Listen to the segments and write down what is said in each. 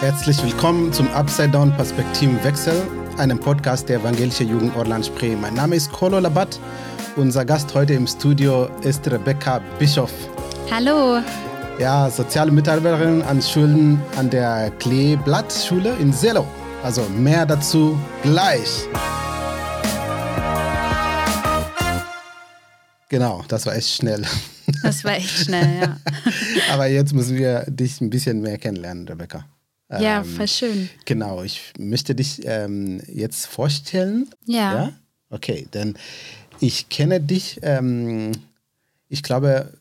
Herzlich willkommen zum Upside Down Perspektivenwechsel, einem Podcast der Evangelischen Jugend Orland Spree. Mein Name ist Kolo Labat. Unser Gast heute im Studio ist Rebecca Bischoff. Hallo. Ja, soziale Mitarbeiterin an Schulen an der Kleeblatt-Schule in Selo. Also mehr dazu gleich. Genau, das war echt schnell. Das war echt schnell, ja. Aber jetzt müssen wir dich ein bisschen mehr kennenlernen, Rebecca. Ja, Ähm, voll schön. Genau, ich möchte dich ähm, jetzt vorstellen. Ja. ja. Okay, denn ich kenne dich, ähm, ich glaube,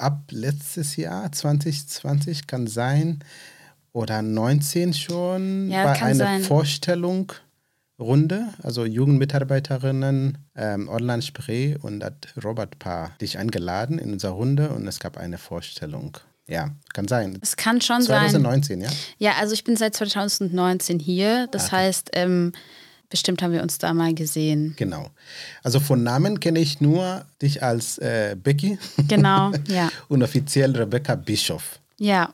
ab letztes Jahr, 2020 kann sein, oder 19 schon, Ja, bei einer sein. Vorstellung. Runde, also Jugendmitarbeiterinnen ähm, Online Spree und hat Robert Paar dich eingeladen in unserer Runde und es gab eine Vorstellung. Ja, kann sein. Es kann schon sein. 2019, ja? Ja, also ich bin seit 2019 hier. Das heißt, ähm, bestimmt haben wir uns da mal gesehen. Genau. Also von Namen kenne ich nur dich als äh, Becky Genau, ja. und offiziell Rebecca Bischoff. Ja,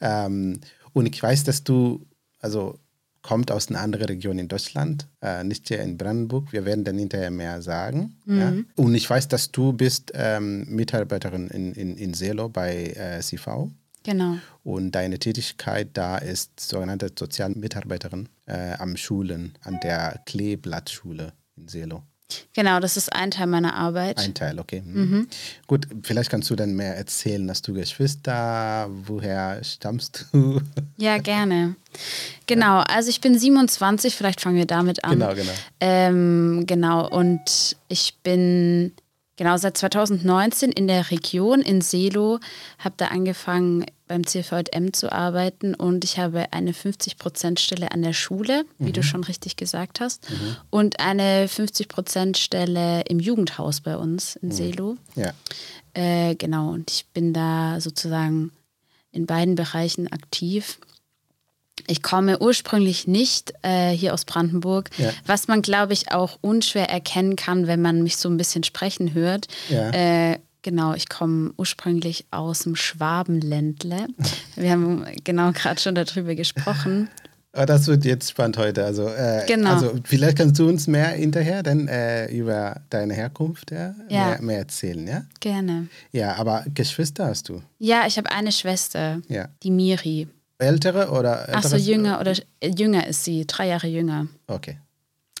Ähm, und ich weiß, dass du, also kommt aus einer anderen Region in Deutschland, äh, nicht hier in Brandenburg. Wir werden dann hinterher mehr sagen. Ja? Und ich weiß, dass du bist ähm, Mitarbeiterin in, in, in Selo bei äh, CV. Genau. Und deine Tätigkeit da ist sogenannte Sozialmitarbeiterin äh, am Schulen, an der Kleeblattschule in Selo. Genau, das ist ein Teil meiner Arbeit. Ein Teil, okay. Mhm. Gut, vielleicht kannst du dann mehr erzählen. Hast du Geschwister? Woher stammst du? Ja, gerne. Genau, also ich bin 27, vielleicht fangen wir damit an. Genau, genau. Ähm, genau, und ich bin genau seit 2019 in der Region in Selo, habe da angefangen beim CVM zu arbeiten und ich habe eine 50%-Stelle an der Schule, wie du schon richtig gesagt hast, und eine 50%-Stelle im Jugendhaus bei uns in Selo. Ja. Äh, genau, und ich bin da sozusagen in beiden Bereichen aktiv. Ich komme ursprünglich nicht äh, hier aus Brandenburg, Ja. was man, glaube ich, auch unschwer erkennen kann, wenn man mich so ein bisschen sprechen hört. Ja. Äh, genau, ich komme ursprünglich aus dem Schwabenländle. Wir haben genau gerade schon darüber gesprochen. Ah, Das wird jetzt spannend heute. Also, äh, Genau. also vielleicht kannst du uns mehr hinterher dann äh, über deine Herkunft ja, Ja. Mehr, mehr erzählen, ja? Gerne. Ja, aber Geschwister hast du? Ja, ich habe eine Schwester, Ja. die Miri. Ältere oder Ach so, älteres- jünger oder äh, jünger ist sie, drei Jahre jünger. Okay,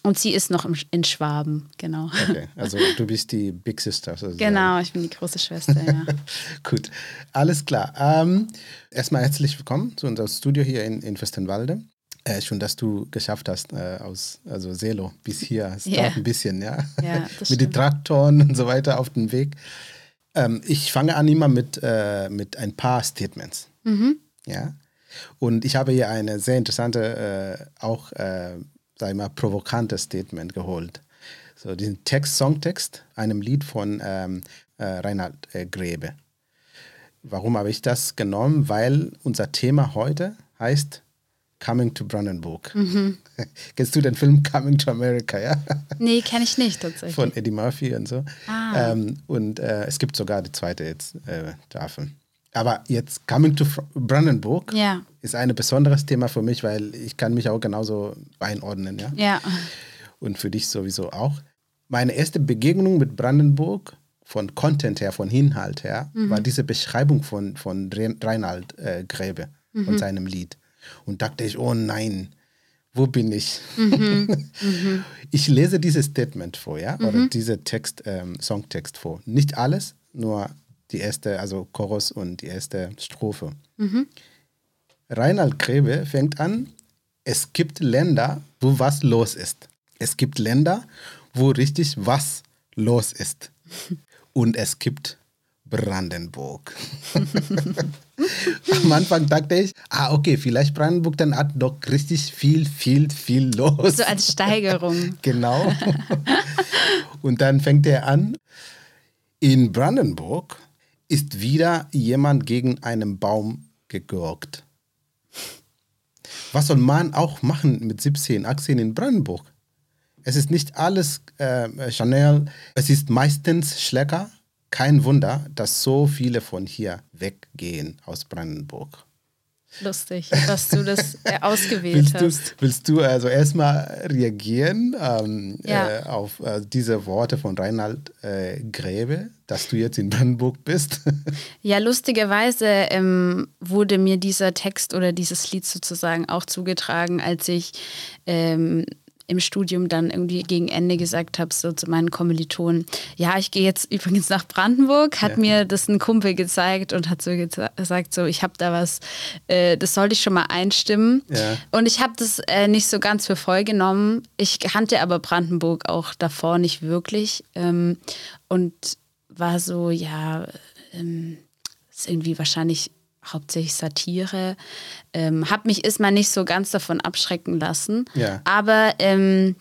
Und sie ist noch im, in Schwaben, genau. okay. Also du bist die Big Sister sozusagen. Genau, ich bin die große Schwester, ja. Gut, alles klar. Ähm, erstmal herzlich willkommen zu unserem Studio hier in, in Fürstenwalde. Äh, schön, dass du geschafft hast, äh, aus also Selo bis hier. Es Ja. dauert ein bisschen, ja. Ja, mit den. Traktoren und so weiter auf dem Weg. Ähm, ich fange an immer mit, äh, mit ein paar Statements. Mhm. Ja. Und ich habe hier eine sehr interessante, äh, auch, äh, sag ich mal, provokante Statement geholt. So, diesen Text, Songtext, einem Lied von ähm, äh, Reinhard äh, Grebe. Warum habe ich das genommen? Weil unser Thema heute heißt Coming to Brandenburg. Kennst du den Film Coming to America, ja? Nee, kenne ich nicht tatsächlich. Von Eddie Murphy und so. Ah. Ähm, und äh, es gibt sogar die zweite jetzt, äh, Staffel. Aber jetzt Coming to Brandenburg Ja. ist ein besonderes Thema für mich, weil ich kann mich auch genauso einordnen, ja. Ja. Und für dich sowieso auch. Meine erste Begegnung mit Brandenburg von Content her, von Inhalt her, war diese Beschreibung von, von Re- Reinhard äh, Gräbe und seinem Lied. Und dachte ich, oh nein, wo bin ich? ich lese dieses Statement vor, ja, oder diese Text, ähm, Songtext vor. Nicht alles, nur die erste, also Chorus und die erste Strophe. Reinhard Grebe fängt an, es gibt Länder, wo was los ist. Es gibt Länder, wo richtig was los ist. Und es gibt Brandenburg. Am Anfang dachte ich, ah, okay, vielleicht Brandenburg, dann hat doch richtig viel, viel, viel los. So als Steigerung. Genau. Und dann fängt er an, in Brandenburg ist wieder jemand gegen einen Baum gegurkt. was soll man auch machen mit 17, 18 in Brandenburg? Es ist nicht alles äh, Chanel, es ist meistens Schlecker. Kein Wunder, dass so viele von hier weggehen aus Brandenburg. Lustig, dass du das äh, ausgewählt hast. Willst du also erstmal reagieren ähm, Ja. äh, auf äh, diese Worte von Reinhard äh, Gräbe, dass du jetzt in Brandenburg bist? Ja, lustigerweise ähm, wurde mir dieser Text oder dieses Lied sozusagen auch zugetragen, als ich ähm, im Studium dann irgendwie gegen Ende gesagt habe, so zu meinen Kommilitonen, ja, ich gehe jetzt übrigens nach Brandenburg, hat Ja. mir das ein Kumpel gezeigt und hat so gesagt, so, ich habe da was, äh, das sollte ich schon mal einstimmen. Ja. Und ich habe das äh, nicht so ganz für voll genommen. Ich kannte aber Brandenburg auch davor nicht wirklich ähm, und war so, ja, ähm, ist irgendwie wahrscheinlich hauptsächlich Satire. Ähm, hab mich ist mal nicht so ganz davon abschrecken lassen. Ja. Aber ähm,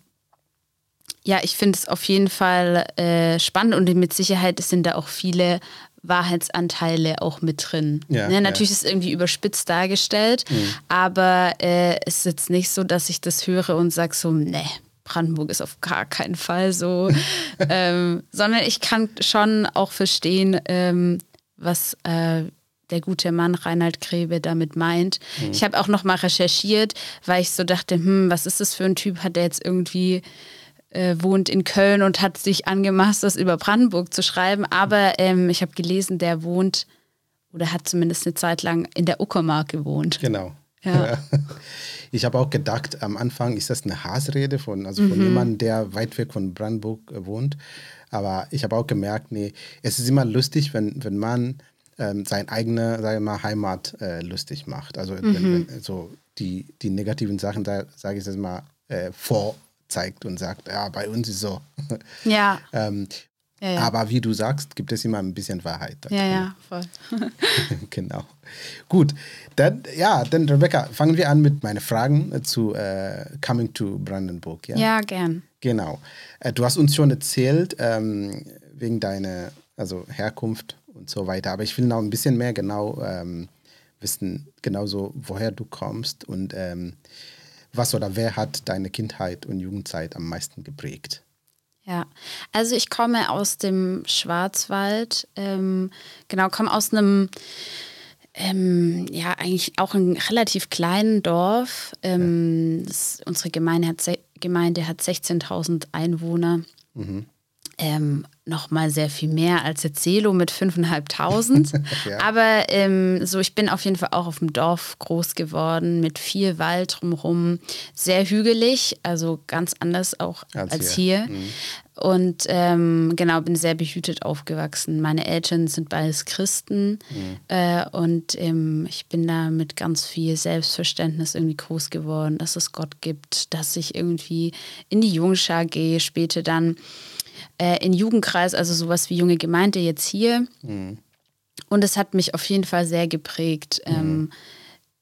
ja, ich finde es auf jeden Fall äh, spannend und mit Sicherheit sind da auch viele Wahrheitsanteile auch mit drin. Ja, ne, natürlich ja. ist es irgendwie überspitzt dargestellt, aber äh, es ist jetzt nicht so, dass ich das höre und sage so, ne, Brandenburg ist auf gar keinen Fall so, ähm, sondern ich kann schon auch verstehen, ähm, was äh, der gute Mann Reinhard Grebe damit meint. Ich habe auch noch mal recherchiert, weil ich so dachte, hm, was ist das für ein Typ? Hat der jetzt irgendwie äh, wohnt in Köln und hat sich angemaßt, das über Brandenburg zu schreiben. Aber ähm, ich habe gelesen, der wohnt oder hat zumindest eine Zeit lang in der Uckermark gewohnt. Genau. Ja. Ich habe auch gedacht, am Anfang ist das eine Hassrede von, also Mhm. von jemandem, der weit weg von Brandenburg äh, wohnt. Aber ich habe auch gemerkt, nee, es ist immer lustig, wenn, wenn man ähm, seine eigene, sage ich mal, Heimat äh, lustig macht. Also Mhm. wenn, wenn, so die, die negativen Sachen, da sage ich jetzt mal, äh, vorzeigt und sagt, ja, bei uns ist so. Ja, ähm, ja, ja. Aber wie du sagst, gibt es immer ein bisschen Wahrheit. da ja, ja, voll. genau. Gut, dann, ja, dann Rebecca, fangen wir an mit meinen Fragen zu äh, Coming to Brandenburg. Ja, Ja, gern. genau. Äh, du hast uns schon erzählt, ähm, wegen deiner also Herkunft und so weiter, aber ich will noch ein bisschen mehr genau ähm, wissen, genauso woher du kommst und ähm, was oder wer hat deine Kindheit und Jugendzeit am meisten geprägt. Ja, also ich komme aus dem Schwarzwald, ähm, genau, komme aus einem, ähm, ja, eigentlich auch einem relativ kleinen Dorf. Ähm, das, unsere Gemeinde hat, Gemeinde hat 16.000 Einwohner. Ähm, Nochmal sehr viel mehr als jetzt Selo mit 5.500. Ja. Aber ähm, so, ich bin auf jeden Fall auch auf dem Dorf groß geworden, mit viel Wald drumherum, sehr hügelig, also ganz anders auch Als als, hier. hier. Und ähm, genau, bin sehr behütet aufgewachsen. Meine Eltern sind beides Christen äh, und ähm, ich bin da mit ganz viel Selbstverständnis irgendwie groß geworden, dass es Gott gibt, dass ich irgendwie in die Jungschar gehe, später dann äh, in Jugendkreis, also sowas wie junge Gemeinde jetzt hier. Und es hat mich auf jeden Fall sehr geprägt. Ähm,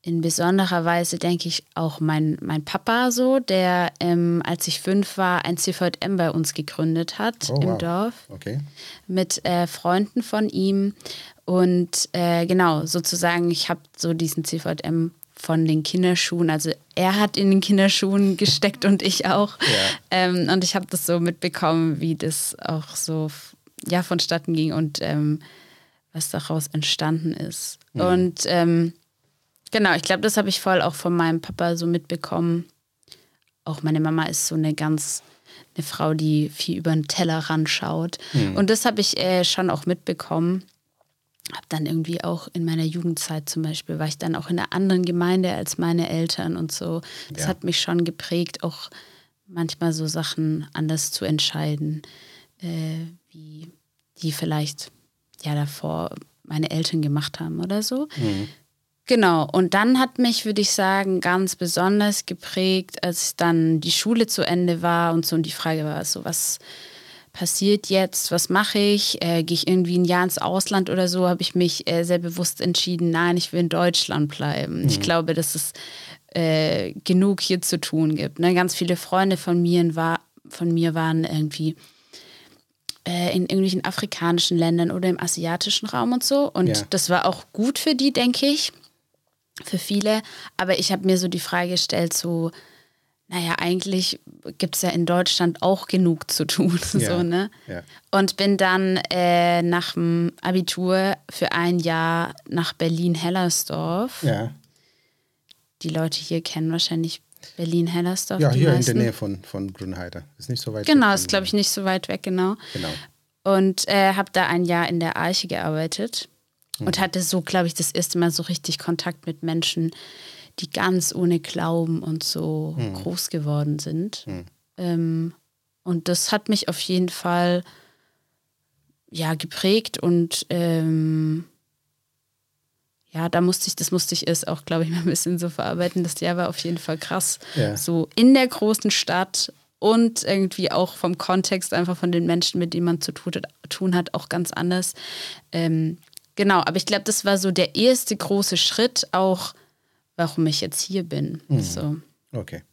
in besonderer Weise denke ich auch mein, mein Papa so, der, ähm, als ich fünf war, ein CVM bei uns gegründet hat Oh, im wow. Dorf Okay. mit äh, Freunden von ihm. Und äh, genau, sozusagen, ich habe so diesen CVM von den Kinderschuhen, also er hat in den Kinderschuhen gesteckt und ich auch. Ja. Ähm, und ich habe das so mitbekommen, wie das auch so ja, vonstatten ging und ähm, was daraus entstanden ist. Und ähm, genau, ich glaube, das habe ich voll auch von meinem Papa so mitbekommen. Auch meine Mama ist so eine ganz eine Frau, die viel über den Tellerrand schaut. Und das habe ich äh, schon auch mitbekommen. Habe dann irgendwie auch in meiner Jugendzeit zum Beispiel, war ich dann auch in einer anderen Gemeinde als meine Eltern und so. Das Ja. hat mich schon geprägt, auch manchmal so Sachen anders zu entscheiden, äh, wie die vielleicht ja davor meine Eltern gemacht haben oder so. Genau, und dann hat mich, würde ich sagen, ganz besonders geprägt, als dann die Schule zu Ende war und so und die Frage war so, was passiert jetzt, was mache ich, äh, gehe ich irgendwie ein Jahr ins Ausland oder so, habe ich mich äh, sehr bewusst entschieden, nein, ich will in Deutschland bleiben. Ich glaube, dass es äh, genug hier zu tun gibt. Ne? Ganz viele Freunde von mir, war, von mir waren irgendwie äh, in irgendwelchen afrikanischen Ländern oder im asiatischen Raum und so. Und Ja. das war auch gut für die, denke ich. für viele. Aber ich habe mir so die Frage gestellt, so, naja, eigentlich gibt es ja in Deutschland auch genug zu tun. Ja, so, ne? ja. Und bin dann äh, nach dem Abitur für ein Jahr nach Berlin-Hellersdorf. Ja, Die Leute hier kennen wahrscheinlich Berlin-Hellersdorf. ja hier in meisten. der Nähe von, von Grünheide. Ist nicht so weit Genau, weg ist von- glaube ich nicht so weit weg, genau. Genau. Und äh, habe da ein Jahr in der Arche gearbeitet Mhm. und hatte so, glaube ich, das erste Mal so richtig Kontakt mit Menschen, die ganz ohne Glauben und so Mhm. groß geworden sind. Ähm, und das hat mich auf jeden Fall ja geprägt und ähm, ja, da musste ich, das musste ich erst auch, glaube ich, mal ein bisschen so verarbeiten. Das Jahr war auf jeden Fall krass. Ja. So in der großen Stadt und irgendwie auch vom Kontext, einfach von den Menschen, mit denen man zu tun hat, tun hat auch ganz anders. Ähm, genau, aber ich glaube, das war so der erste große Schritt, auch warum ich jetzt hier bin. So. Okay.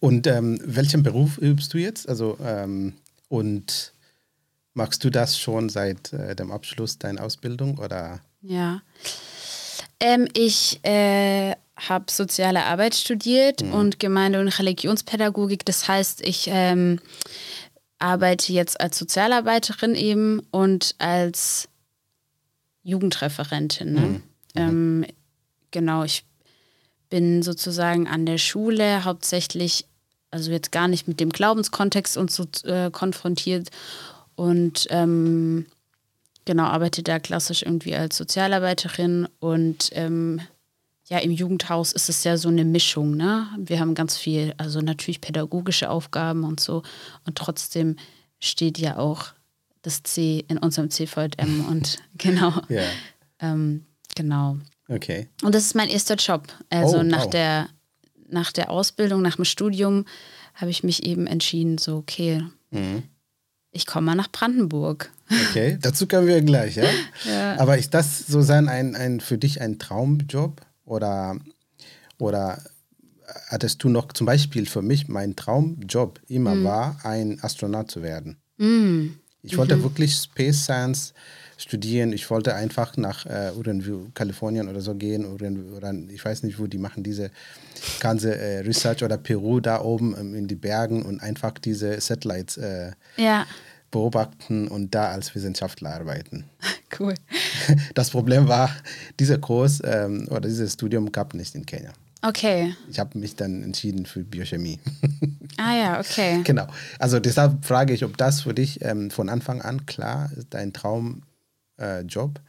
Und ähm, welchen Beruf übst du jetzt? Also, ähm, und machst du das schon seit äh, dem Abschluss deiner Ausbildung oder? Ja. Ähm, ich äh, habe soziale Arbeit studiert und Gemeinde- und Religionspädagogik. Das heißt, ich ähm, arbeite jetzt als Sozialarbeiterin eben und als Jugendreferentin. Ne? Ähm, genau, ich bin sozusagen an der Schule hauptsächlich, also jetzt gar nicht mit dem Glaubenskontext und so äh, konfrontiert und ähm, genau, arbeite da klassisch irgendwie als Sozialarbeiterin und ähm, ja, im Jugendhaus ist es ja so eine Mischung, ne? Wir haben ganz viel, also natürlich pädagogische Aufgaben und so und trotzdem steht ja auch das C in unserem CVM und genau, Ja. ähm, genau. Okay. Und das ist mein erster Job. Also Oh, nach, wow. der, nach der Ausbildung, nach dem Studium habe ich mich eben entschieden, so, okay, Mhm. ich komme mal nach Brandenburg. Okay, dazu kommen wir gleich, ja? Ja. Aber ist das so sein ein, ein für dich ein Traumjob oder oder hattest du noch zum Beispiel für mich mein Traumjob immer war ein Astronaut zu werden? Ich wollte wirklich Space Science studieren. Ich wollte einfach nach äh, irgendwie Kalifornien oder so gehen oder, oder ich weiß nicht, wo die machen diese ganze äh, Research oder Peru da oben ähm, in die Bergen und einfach diese Satellites äh, Ja, beobachten und da als Wissenschaftler arbeiten. cool. Das Problem war, dieser Kurs ähm, oder dieses Studium gab nicht in Kenia. Okay. Ich habe mich dann entschieden für Biochemie. Ah ja, okay. genau. Also deshalb frage ich, ob das für dich ähm, von Anfang an klar ist, dein Traumjob äh, Job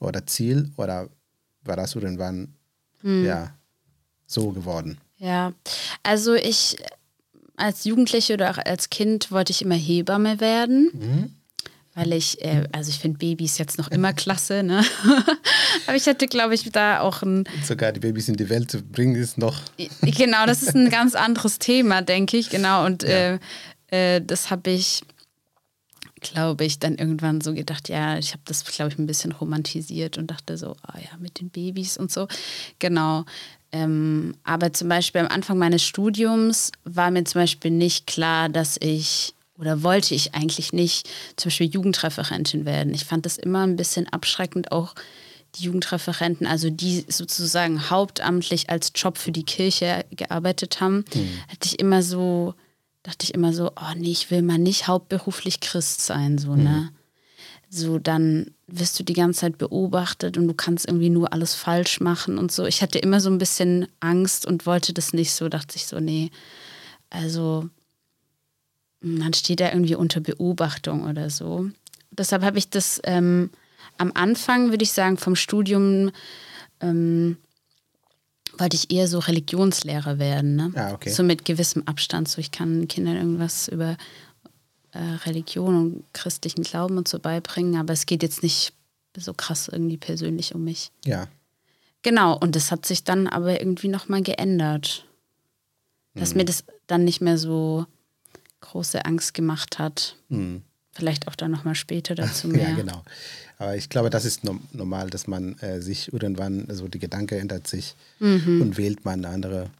oder Ziel oder war das irgendwann ja, so geworden? Ja, also ich als Jugendliche oder auch als Kind wollte ich immer Hebamme werden. Weil ich, äh, also ich finde Babys jetzt noch immer klasse, ne? Aber ich hatte, glaube ich, da auch ein, Sogar die Babys in die Welt zu bringen, ist noch. genau, das ist ein ganz anderes Thema, denke ich, genau. Und Ja. äh, äh, das habe ich, glaube ich, dann irgendwann so gedacht, ja, ich habe das, glaube ich, ein bisschen romantisiert und dachte so, ah ja, mit den Babys und so. Genau. Ähm, aber zum Beispiel am Anfang meines Studiums war mir zum Beispiel nicht klar, dass ich oder wollte ich eigentlich nicht zum Beispiel Jugendreferentin werden. Ich fand das immer ein bisschen abschreckend, auch die Jugendreferenten, also die sozusagen hauptamtlich als Job für die Kirche gearbeitet haben, hatte ich immer so, dachte ich immer so, oh nee, ich will mal nicht hauptberuflich Christ sein, so, ne? So, dann wirst du die ganze Zeit beobachtet und du kannst irgendwie nur alles falsch machen und so. Ich hatte immer so ein bisschen Angst und wollte das nicht so, dachte ich so, nee, also man steht da irgendwie unter Beobachtung oder so. Deshalb habe ich das ähm, am Anfang, würde ich sagen, vom Studium ähm, wollte ich eher so Religionslehrer werden. Ne? Ah, okay. So mit gewissem Abstand. So ich kann Kindern irgendwas über äh, Religion und christlichen Glauben und so beibringen, aber es geht jetzt nicht so krass irgendwie persönlich um mich. Ja. Genau, und das hat sich dann aber irgendwie nochmal geändert. Dass mir das dann nicht mehr so große Angst gemacht hat. Vielleicht auch dann nochmal später dazu mehr. Ja, genau. Aber ich glaube, das ist no normal, dass man äh, sich irgendwann, so die Gedanke ändert sich und wählt man einen anderen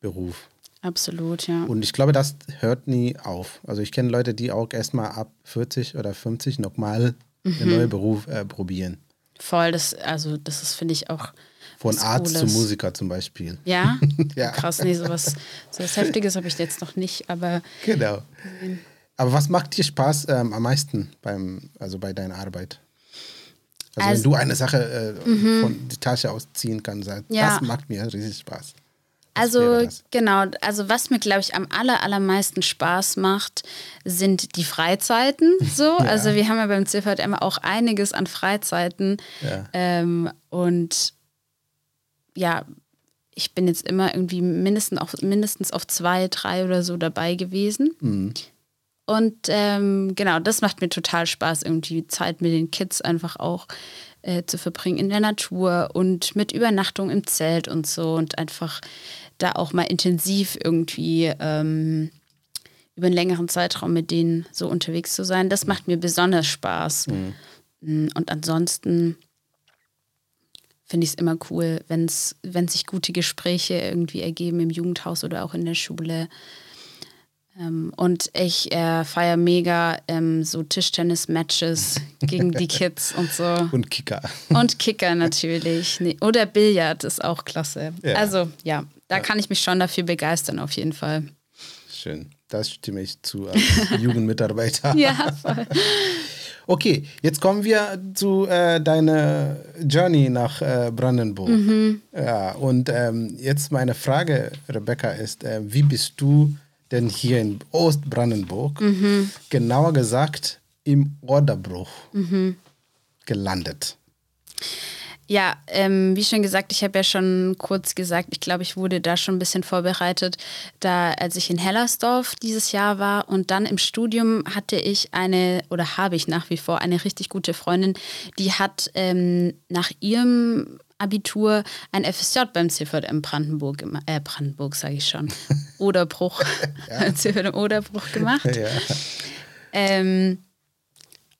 Beruf. Absolut, ja. Und ich glaube, das hört nie auf. Also ich kenne Leute, die auch erstmal ab 40 oder 50 nochmal einen neuen Beruf äh, probieren. Voll, das, also das ist, finde ich, auch Von Arzt zu Cooles. Musiker zum Beispiel. Ja? Ja. Krass, nee, sowas, sowas Heftiges habe ich jetzt noch nicht, aber Genau. Aber was macht dir Spaß ähm, am meisten beim, also bei deiner Arbeit? Also, Also- wenn du eine Sache äh, von die Tasche ausziehen kannst, sag, Ja. das macht mir riesig Spaß. Was Also genau, also was mir, glaube ich, am aller, allermeisten Spaß macht, sind die Freizeiten. So, also wir haben ja beim CVM auch einiges an Freizeiten. Ja. Ähm, und ja, ich bin jetzt immer irgendwie mindestens auf, mindestens auf zwei, drei oder so dabei gewesen. Mhm. Und ähm, genau, das macht mir total Spaß, irgendwie Zeit mit den Kids einfach auch äh, zu verbringen in der Natur und mit Übernachtung im Zelt und so und einfach da auch mal intensiv irgendwie ähm, über einen längeren Zeitraum mit denen so unterwegs zu sein. Das macht mir besonders Spaß. Mm, Und ansonsten finde ich es immer cool, wenn's, wenn sich gute Gespräche irgendwie ergeben im Jugendhaus oder auch in der Schule. Ähm, und ich äh, feiere mega ähm, so Tischtennis-Matches gegen die Kids und so. Und Kicker. Und Kicker natürlich. Nee, oder Billard ist auch klasse. Ja. Also ja, da kann ich mich schon dafür begeistern, auf jeden Fall. Schön. Das stimme ich zu als Jugendmitarbeiter. Ja, voll. Okay, jetzt kommen wir zu äh, deiner Journey nach äh, Brandenburg. Mhm. Ja, und ähm, jetzt meine Frage, Rebecca, ist, äh, wie bist du denn hier in Ostbrandenburg, Mhm. genauer gesagt im Orderbruch, Mhm. gelandet? Ja, ähm, wie schon gesagt, ich habe ja schon kurz gesagt, ich glaube, ich wurde da schon ein bisschen vorbereitet, da als ich in Hellersdorf dieses Jahr war und dann im Studium hatte ich eine oder habe ich nach wie vor eine richtig gute Freundin, die hat ähm, nach ihrem Abitur ein FSJ beim CVM Brandenburg, gema- äh, Brandenburg sage ich schon, Oderbruch, beim CVM Oderbruch gemacht. Ja. Ähm,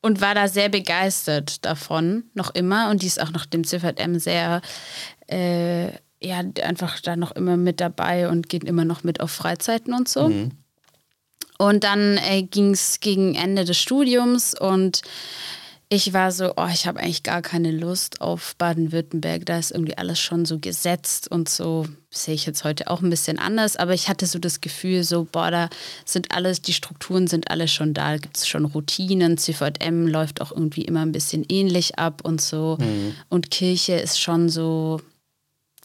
und war da sehr begeistert davon, noch immer. Und die ist auch noch dem CVM sehr, äh, ja, einfach da noch immer mit dabei und geht immer noch mit auf Freizeiten und so. Und dann äh, ging es gegen Ende des Studiums und ich war so, oh, ich habe eigentlich gar keine Lust auf Baden-Württemberg. Da ist irgendwie alles schon so gesetzt und so. Sehe ich jetzt heute auch ein bisschen anders. Aber ich hatte so das Gefühl, so, boah, da sind alles, die Strukturen sind alle schon da. Da gibt es schon Routinen. CVM läuft auch irgendwie immer ein bisschen ähnlich ab und so. Und Kirche ist schon so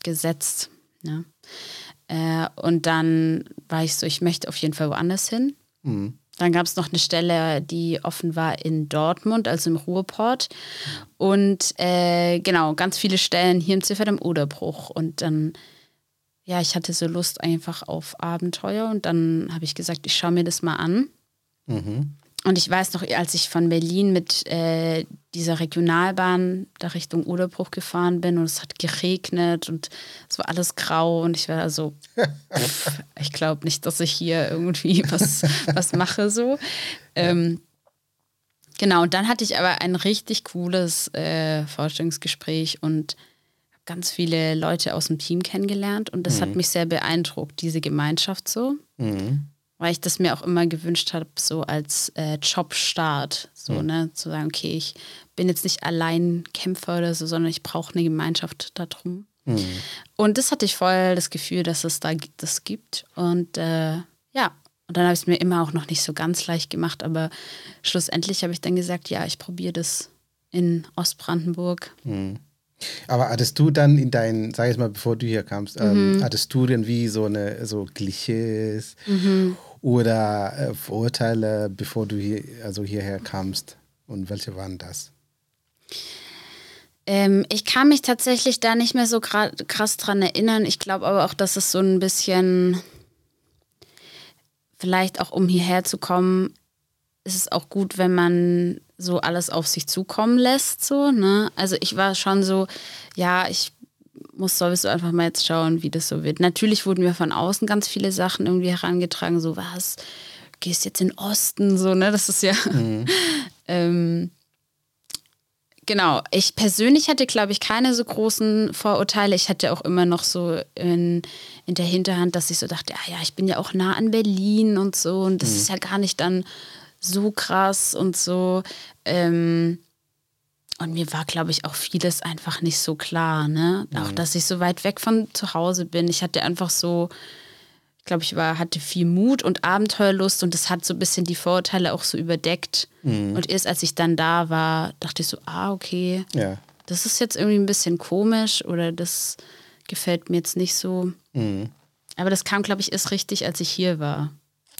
gesetzt. Ne? Äh, und dann war ich so, ich möchte auf jeden Fall woanders hin. Dann gab es noch eine Stelle, die offen war in Dortmund, also im Ruhrport. Und äh, genau, ganz viele Stellen hier im Ziffert im Oderbruch. Und dann, ja, ich hatte so Lust einfach auf Abenteuer. Und dann habe ich gesagt, ich schaue mir das mal an. Und ich weiß noch, als ich von Berlin mit äh, dieser Regionalbahn da Richtung Oderbruch gefahren bin und es hat geregnet und es war alles grau und ich war so, pff, ich glaube nicht, dass ich hier irgendwie was, was mache so. Ähm, genau, und dann hatte ich aber ein richtig cooles äh, Vorstellungsgespräch und habe ganz viele Leute aus dem Team kennengelernt und das hat mich sehr beeindruckt, diese Gemeinschaft so weil ich das mir auch immer gewünscht habe, so als äh, Jobstart, so, ne, zu sagen, okay, ich bin jetzt nicht allein Kämpfer oder so, sondern ich brauche eine Gemeinschaft darum. Und das hatte ich voll das Gefühl, dass es da das gibt. Und äh, ja, und dann habe ich es mir immer auch noch nicht so ganz leicht gemacht, aber schlussendlich habe ich dann gesagt, ja, ich probiere das in Ostbrandenburg. Aber hattest du dann in deinen, sag ich mal, bevor du hier kamst, ähm, Mhm. hattest du irgendwie so eine so Klischees oder äh, Vorurteile, bevor du hier, also hierher kamst? Und welche waren das? Ähm, ich kann mich tatsächlich da nicht mehr so krass dran erinnern. Ich glaube aber auch, dass es so ein bisschen, vielleicht auch um hierher zu kommen, ist es auch gut, wenn man so alles auf sich zukommen lässt. So, ne? Also ich war schon so, ja, ich muss sowieso einfach mal jetzt schauen, wie das so wird. Natürlich wurden mir von außen ganz viele Sachen irgendwie herangetragen, so was, gehst jetzt in den Osten, so, ne? Das ist ja. ähm, Genau, ich persönlich hatte, glaube ich, keine so großen Vorurteile. Ich hatte auch immer noch so in, in der Hinterhand, dass ich so dachte, ah ja, ich bin ja auch nah an Berlin und so und das ist ja gar nicht dann so krass und so. Ähm, und mir war, glaube ich, auch vieles einfach nicht so klar. Ne? Auch, dass ich so weit weg von zu Hause bin. Ich hatte einfach so, ich glaube, ich war, hatte viel Mut und Abenteuerlust und das hat so ein bisschen die Vorurteile auch so überdeckt. Und erst als ich dann da war, dachte ich so, ah, okay, Ja. das ist jetzt irgendwie ein bisschen komisch oder das gefällt mir jetzt nicht so. Aber das kam, glaube ich, erst richtig, als ich hier war.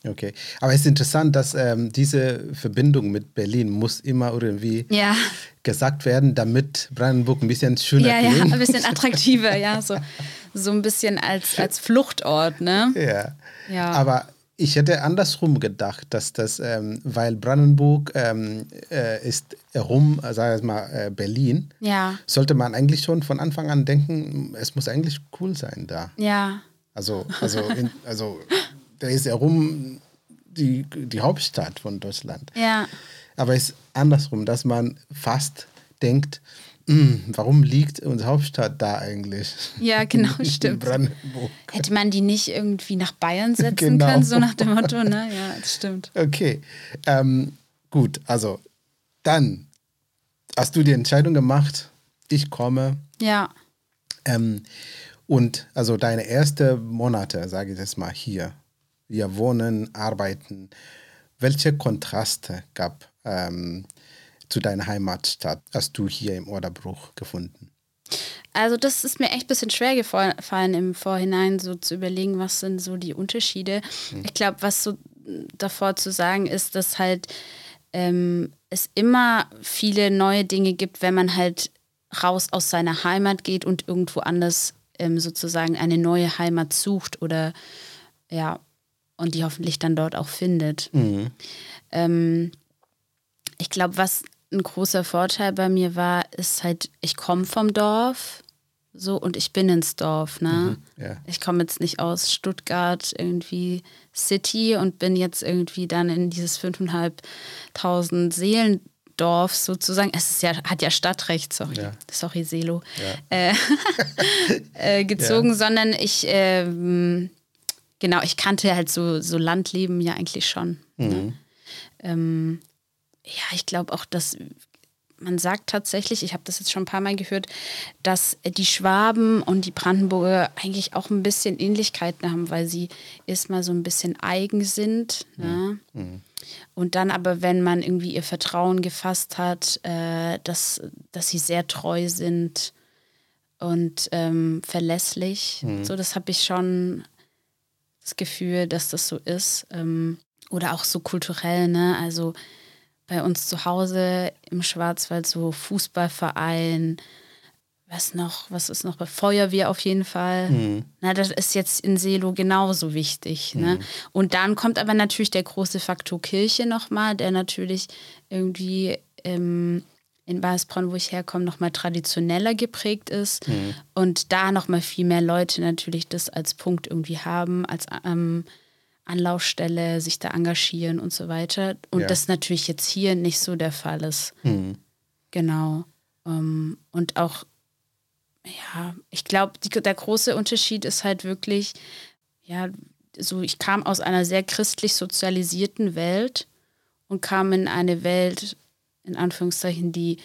Okay. Aber es ist interessant, dass ähm, diese Verbindung mit Berlin muss immer irgendwie Ja, gesagt werden, damit Brandenburg ein bisschen schöner ja, ja, klingt. ein bisschen attraktiver, ja, so, so ein bisschen als, als Fluchtort, ne? Ja. Ja. Aber ich hätte andersrum gedacht, dass das, ähm, weil Brandenburg ähm, äh, ist herum, äh, sagen wir mal, äh, Berlin, Ja, sollte man eigentlich schon von Anfang an denken, es muss eigentlich cool sein da. ja, Also, also, in, also da ist herum die, die Hauptstadt von Deutschland. ja, Aber es ist andersrum, dass man fast denkt, "Hm, warum liegt unsere Hauptstadt da eigentlich? ja, genau, stimmt. Brandenburg. Hätte man die nicht irgendwie nach Bayern setzen Genau. können, so nach dem Motto, ne? Ja, das stimmt. Okay, ähm, gut, also dann hast du die Entscheidung gemacht, ich komme Ja, ähm, und also deine ersten Monate, sage ich jetzt mal hier, wir wohnen, arbeiten, welche Kontraste gab ähm, zu deiner Heimatstadt, hast du hier im Orderbruch gefunden? also das ist mir echt ein bisschen schwer gefallen im Vorhinein, so zu überlegen, was sind so die Unterschiede. Ich glaube, was so davor zu sagen ist, dass halt ähm, es immer viele neue Dinge gibt, wenn man halt raus aus seiner Heimat geht und irgendwo anders ähm, sozusagen eine neue Heimat sucht oder ja, und die hoffentlich dann dort auch findet. Ähm, ich glaube, was ein großer Vorteil bei mir war, ist halt, ich komme vom Dorf so und ich bin ins Dorf. Ne? ja. Ich komme jetzt nicht aus Stuttgart irgendwie City und bin jetzt irgendwie dann in dieses 5.500 Seelendorf sozusagen. Es ist ja, hat ja Stadtrecht, sorry, Ja. sorry Selo, Ja. äh, äh, gezogen, sondern ich, ähm, genau, ich kannte halt so, so Landleben ja eigentlich schon. Ne? Ähm, ja, ich glaube auch, dass man sagt tatsächlich, ich habe das jetzt schon ein paar Mal gehört, dass die Schwaben und die Brandenburger eigentlich auch ein bisschen Ähnlichkeiten haben, weil sie erstmal so ein bisschen eigen sind. Ne? Und dann aber, wenn man irgendwie ihr Vertrauen gefasst hat, äh, dass, dass sie sehr treu sind und ähm, verlässlich. So, das habe ich schon das Gefühl, dass das so ist. Ähm, oder auch so kulturell, ne? Also bei uns zu Hause im Schwarzwald so Fußballverein, was noch, was ist noch bei Feuerwehr auf jeden Fall. Na, das ist jetzt in Selo genauso wichtig. Ne? Und dann kommt aber natürlich der große Faktor Kirche nochmal, der natürlich irgendwie ähm, in Baspron, wo ich herkomme, nochmal traditioneller geprägt ist. Und da nochmal viel mehr Leute natürlich das als Punkt irgendwie haben, als ähm, Anlaufstelle, sich da engagieren und so weiter. Und Ja. das natürlich jetzt hier nicht so der Fall ist. Genau. Ähm, und auch, ja, ich glaube, der große Unterschied ist halt wirklich, ja, so ich kam aus einer sehr christlich sozialisierten Welt und kam in eine Welt, in Anführungszeichen, die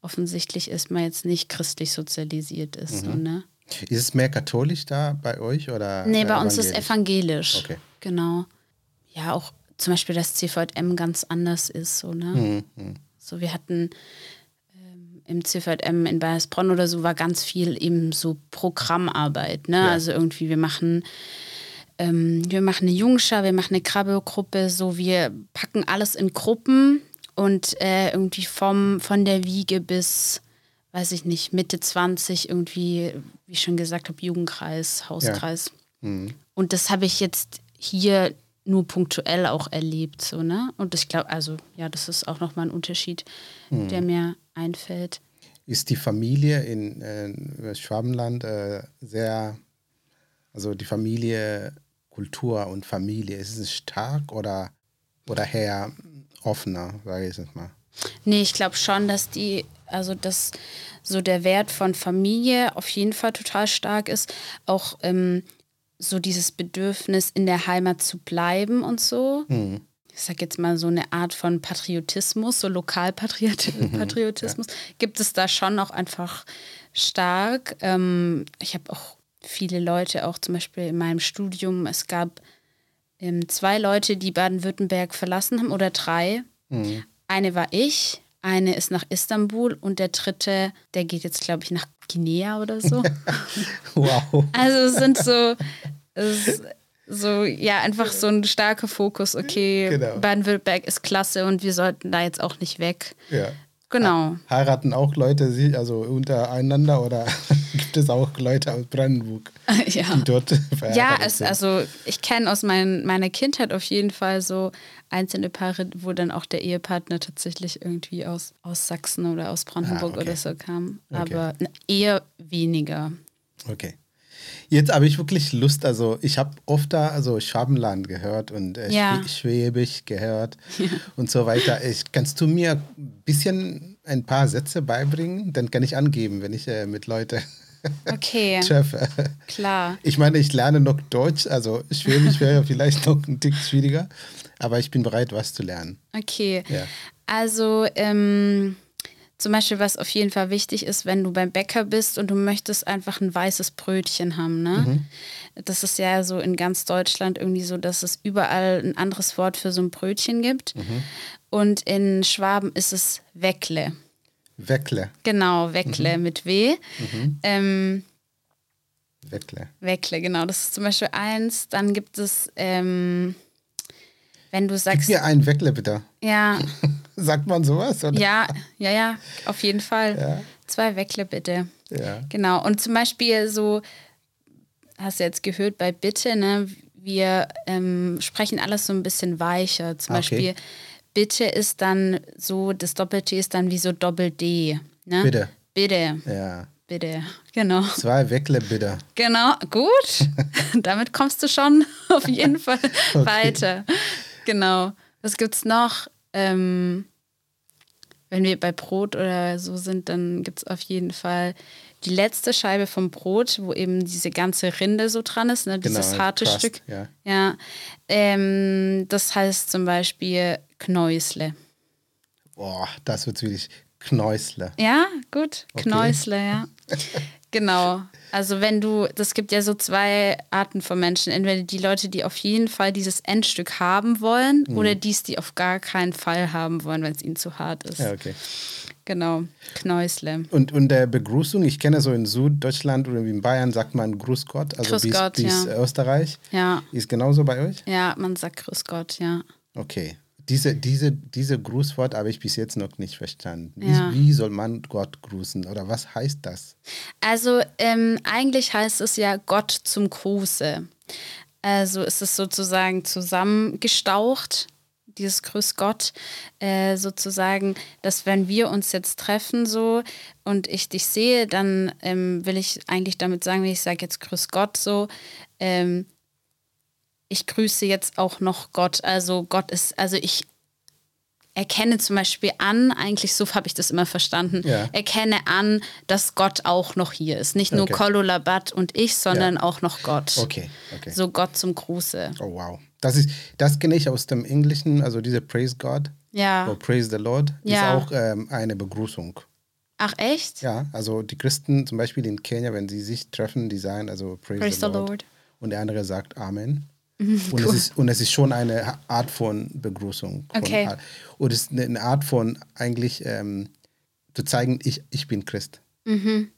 offensichtlich erstmal jetzt nicht christlich sozialisiert ist. So, ne? Ist es mehr katholisch da bei euch oder? Nee, bei uns ist evangelisch? evangelisch. Okay. Genau. Ja, auch zum Beispiel das CVM ganz anders ist. So, ne? Mhm, So, wir hatten ähm, im CVM in Bayersbronn oder so war ganz viel eben so Programmarbeit. Ne? Ja. Also irgendwie, wir machen, ähm, wir machen eine Jungschar, wir machen eine Krabbelgruppe, so wir packen alles in Gruppen und äh, irgendwie vom, von der Wiege bis, weiß ich nicht, Mitte 20 irgendwie, wie ich schon gesagt habe, Jugendkreis, Hauskreis. Und das habe ich jetzt hier nur punktuell auch erlebt, so, ne? Und ich glaube, also, ja, das ist auch nochmal ein Unterschied, der mir einfällt. Ist die Familie in äh, Schwabenland äh, sehr, also die Familie, Kultur und Familie, ist es stark oder, oder eher offener, sage ich jetzt mal? Nee, ich glaube schon, dass die, also dass so der Wert von Familie auf jeden Fall total stark ist. Auch ähm, so dieses Bedürfnis, in der Heimat zu bleiben und so. ich sag jetzt mal so eine Art von Patriotismus, so Lokalpatriotismus, gibt es da schon auch einfach stark. Ähm, ich habe auch viele Leute, auch zum Beispiel in meinem Studium, es gab ähm, zwei Leute, die Baden-Württemberg verlassen haben oder drei. Mhm. Eine war ich, eine ist nach Istanbul und der dritte, der geht jetzt, glaube ich, nach Guinea oder so. wow. Also es sind so, es so, ja, einfach so ein starker Fokus, okay, genau. Baden-Württemberg ist klasse und wir sollten da jetzt auch nicht weg. Ja. Genau. Heiraten auch Leute sich, also untereinander oder gibt es auch Leute aus Brandenburg, ja. die dort verheiratet Ja, es, also ich kenne aus mein, meiner Kindheit auf jeden Fall so einzelne Paare, wo dann auch der Ehepartner tatsächlich irgendwie aus, aus Sachsen oder aus Brandenburg ah, okay. oder so kam. Aber okay. eher weniger. Okay. Jetzt habe ich wirklich Lust, also ich habe oft da, also Schwabenland gehört und äh, ja. Schwäbisch gehört ja. und so weiter. Ich, kannst du mir ein bisschen ein paar Sätze beibringen? Dann kann ich angeben, wenn ich äh, mit Leuten okay. treffe. Klar. Ich meine, ich lerne noch Deutsch, also Schwäbisch wäre vielleicht noch ein Tick schwieriger, aber ich bin bereit, was zu lernen. Okay. Ja. Also, ähm, zum Beispiel, was auf jeden Fall wichtig ist, wenn du beim Bäcker bist und du möchtest einfach ein weißes Brötchen haben. Ne? Mhm. Das ist ja so in ganz Deutschland irgendwie so, dass es überall ein anderes Wort für so ein Brötchen gibt. Mhm. Und in Schwaben ist es Weckle. Weckle. Genau, Weckle mhm. mit W. Mhm. Ähm, Weckle. Weckle, genau. Das ist zum Beispiel eins. Dann gibt es, ähm, wenn du sagst. Gib mir ein Weckle bitte. Ja. Sagt man sowas? Oder? Ja, ja, ja, auf jeden Fall. Ja. Zwei Weckle bitte. Ja. Genau. Und zum Beispiel so, hast du jetzt gehört bei Bitte, ne? Wir ähm, sprechen alles so ein bisschen weicher. Zum ah, okay. Beispiel Bitte ist dann so, das Doppel-T ist dann wie so Doppel-D. Ne? Bitte. Bitte. Ja. Bitte, genau. Zwei Weckle bitte. Genau, gut. Damit kommst du schon auf jeden Fall okay. weiter. Genau. Was gibt's noch? Ähm, wenn wir bei Brot oder so sind, dann gibt es auf jeden Fall die letzte Scheibe vom Brot, wo eben diese ganze Rinde so dran ist, ne? dieses genau, harte Crust, Stück. Ja. ja. Ähm, das heißt zum Beispiel Knäusle. Boah, das wird wirklich Knäusle. Ja, gut. Okay. Knäusle, ja. Genau. Also wenn du, das gibt ja so zwei Arten von Menschen. Entweder die Leute, die auf jeden Fall dieses Endstück haben wollen mhm. oder die, die auf gar keinen Fall haben wollen, wenn es ihnen zu hart ist. Ja, okay. Genau, Knäusle. Und, und der Begrüßung, ich kenne so in Süddeutschland oder in Bayern sagt man Grüß Gott, also Grüß bis, Gott, bis ja. Österreich. Ja. Ist genauso bei euch? Ja, man sagt Grüß Gott, ja. Okay. Diese, diese, diese Grußwort habe ich bis jetzt noch nicht verstanden. Wie, ja. wie soll man Gott grüßen oder was heißt das? Also ähm, eigentlich heißt es ja Gott zum Gruße. Also ist es sozusagen zusammengestaucht, dieses Grüß Gott, äh, sozusagen, dass wenn wir uns jetzt treffen so und ich dich sehe, dann ähm, will ich eigentlich damit sagen, wenn ich sage jetzt Grüß Gott so, ähm, ich grüße jetzt auch noch Gott. Also Gott ist, also ich erkenne zum Beispiel an, eigentlich so habe ich das immer verstanden, ja. erkenne an, dass Gott auch noch hier ist. Nicht nur okay. Kololabat und ich, sondern ja. auch noch Gott. Okay. okay. So Gott zum Gruße. Oh wow. Das ist, das kenne ich aus dem Englischen, also diese Praise God. Ja. Oder Praise the Lord ja. ist auch ähm, eine Begrüßung. Ach echt? Ja, also die Christen zum Beispiel in Kenia, wenn sie sich treffen, die sagen also Praise, Praise the, Lord. Lord. Und der andere sagt Amen. Und, cool. es ist, und es ist schon eine Art von Begrüßung. Von okay. Art, und es ist eine Art von eigentlich ähm, zu zeigen, ich, ich bin Christ. Mhm.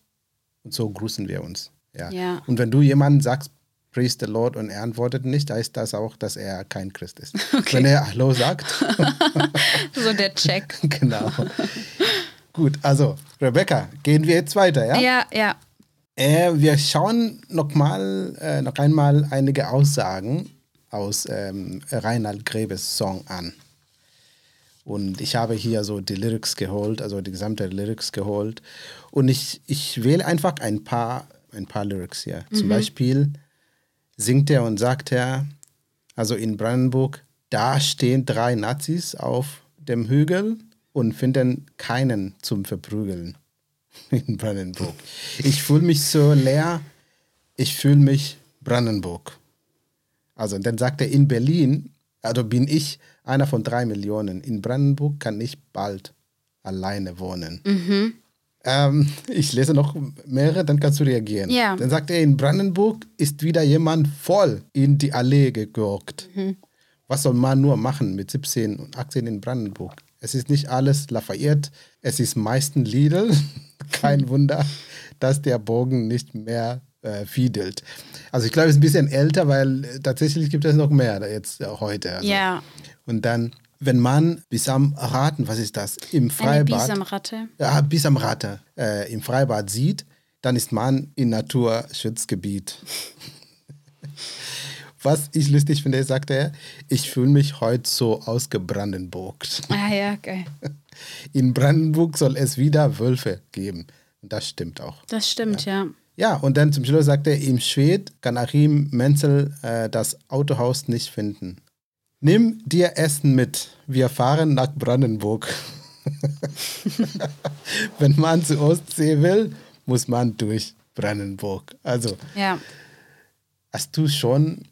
Und so grüßen wir uns. Ja. ja. Und wenn du jemanden sagst, Praise the Lord und er antwortet nicht, heißt das auch, dass er kein Christ ist. Okay. Wenn er Hallo sagt. so der Check. genau. Gut, also Rebecca, gehen wir jetzt weiter, ja? Ja, ja. Äh, wir schauen noch, mal, äh, noch einmal einige Aussagen aus ähm, Reinhard Grebes Song an. Und ich habe hier so die Lyrics geholt, also die gesamte Lyrics geholt. Und ich, ich wähle einfach ein paar, ein paar Lyrics hier. Mhm. Zum Beispiel singt er und sagt er, also in Brandenburg, da stehen drei Nazis auf dem Hügel und finden keinen zum Verprügeln. in Brandenburg. Ich fühle mich so leer, ich fühle mich Brandenburg. Also dann sagt er in Berlin, Also bin ich einer von drei Millionen. In Brandenburg kann ich bald alleine wohnen. Mhm. Ähm, ich lese noch mehrere, dann kannst du reagieren. Ja. Dann sagt er, in Brandenburg ist wieder jemand voll in die Allee gegurkt. Mhm. Was soll man nur machen mit 17 und 18 in Brandenburg? Es ist nicht alles Lafayette, es ist meistens Lidl. Kein Wunder, dass der Bogen nicht mehr äh, fiedelt. Also ich glaube, es ist ein bisschen älter, weil tatsächlich gibt es noch mehr jetzt heute. Also. Ja. Und dann, wenn man bis am Raten, was ist das, im Eine Freibad, Bisamratte. ja, bis am Ratte äh, im Freibad sieht, dann ist man in Naturschutzgebiet. Was ich lustig finde, sagt er, ich fühle mich heute so ausgebrandenburgt. Ah ja, geil. In Brandenburg soll es wieder Wölfe geben. Und das stimmt auch. Das stimmt, ja. Ja, und dann zum Schluss sagt er, im Schwed kann Achim Menzel äh, das Autohaus nicht finden. Nimm dir Essen mit. Wir fahren nach Brandenburg. Wenn man zur Ostsee will, muss man durch Brandenburg. Also, Ja. hast du schon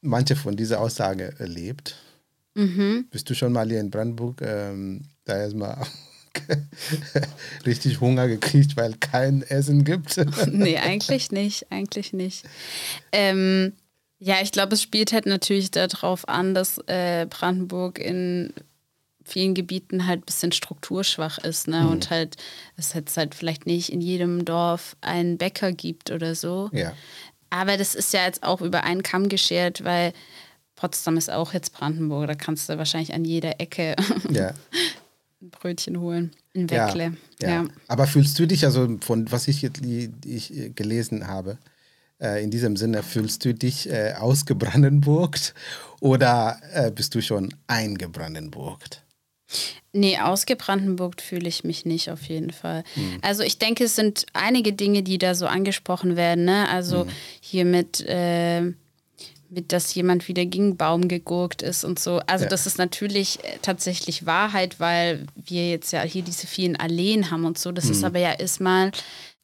manche von dieser Aussage erlebt? Mhm. Bist du schon mal hier in Brandenburg ähm, da erstmal richtig Hunger gekriegt, weil kein Essen gibt? Nee, eigentlich nicht. Eigentlich nicht. Ähm, ja, ich glaube, es spielt halt natürlich darauf an, dass äh, Brandenburg in vielen Gebieten halt ein bisschen strukturschwach ist, ne? Und halt, es jetzt halt vielleicht nicht in jedem Dorf einen Bäcker gibt oder so. ja. Aber das ist ja jetzt auch über einen Kamm geschert, weil Potsdam ist auch jetzt Brandenburg. Da kannst du wahrscheinlich an jeder Ecke ja. ein Brötchen holen. Ein Ja, Weckle. ja. Ja. Aber fühlst du dich, also von was ich, jetzt- ich gelesen habe, äh, in diesem Sinne, fühlst du dich äh, ausgebrandenburgt oder äh, bist du schon eingebrandenburgt? Nee, ausgebrandenburgt fühle ich mich nicht auf jeden Fall. Hm. Also ich denke, es sind einige Dinge, die da so angesprochen werden. Ne? Also Hm. hier mit, äh, mit, dass jemand wieder gegen Baum gegurkt ist und so. Also Ja. das ist natürlich äh, tatsächlich Wahrheit, weil wir jetzt ja hier diese vielen Alleen haben und so. Das Hm. ist aber ja erstmal,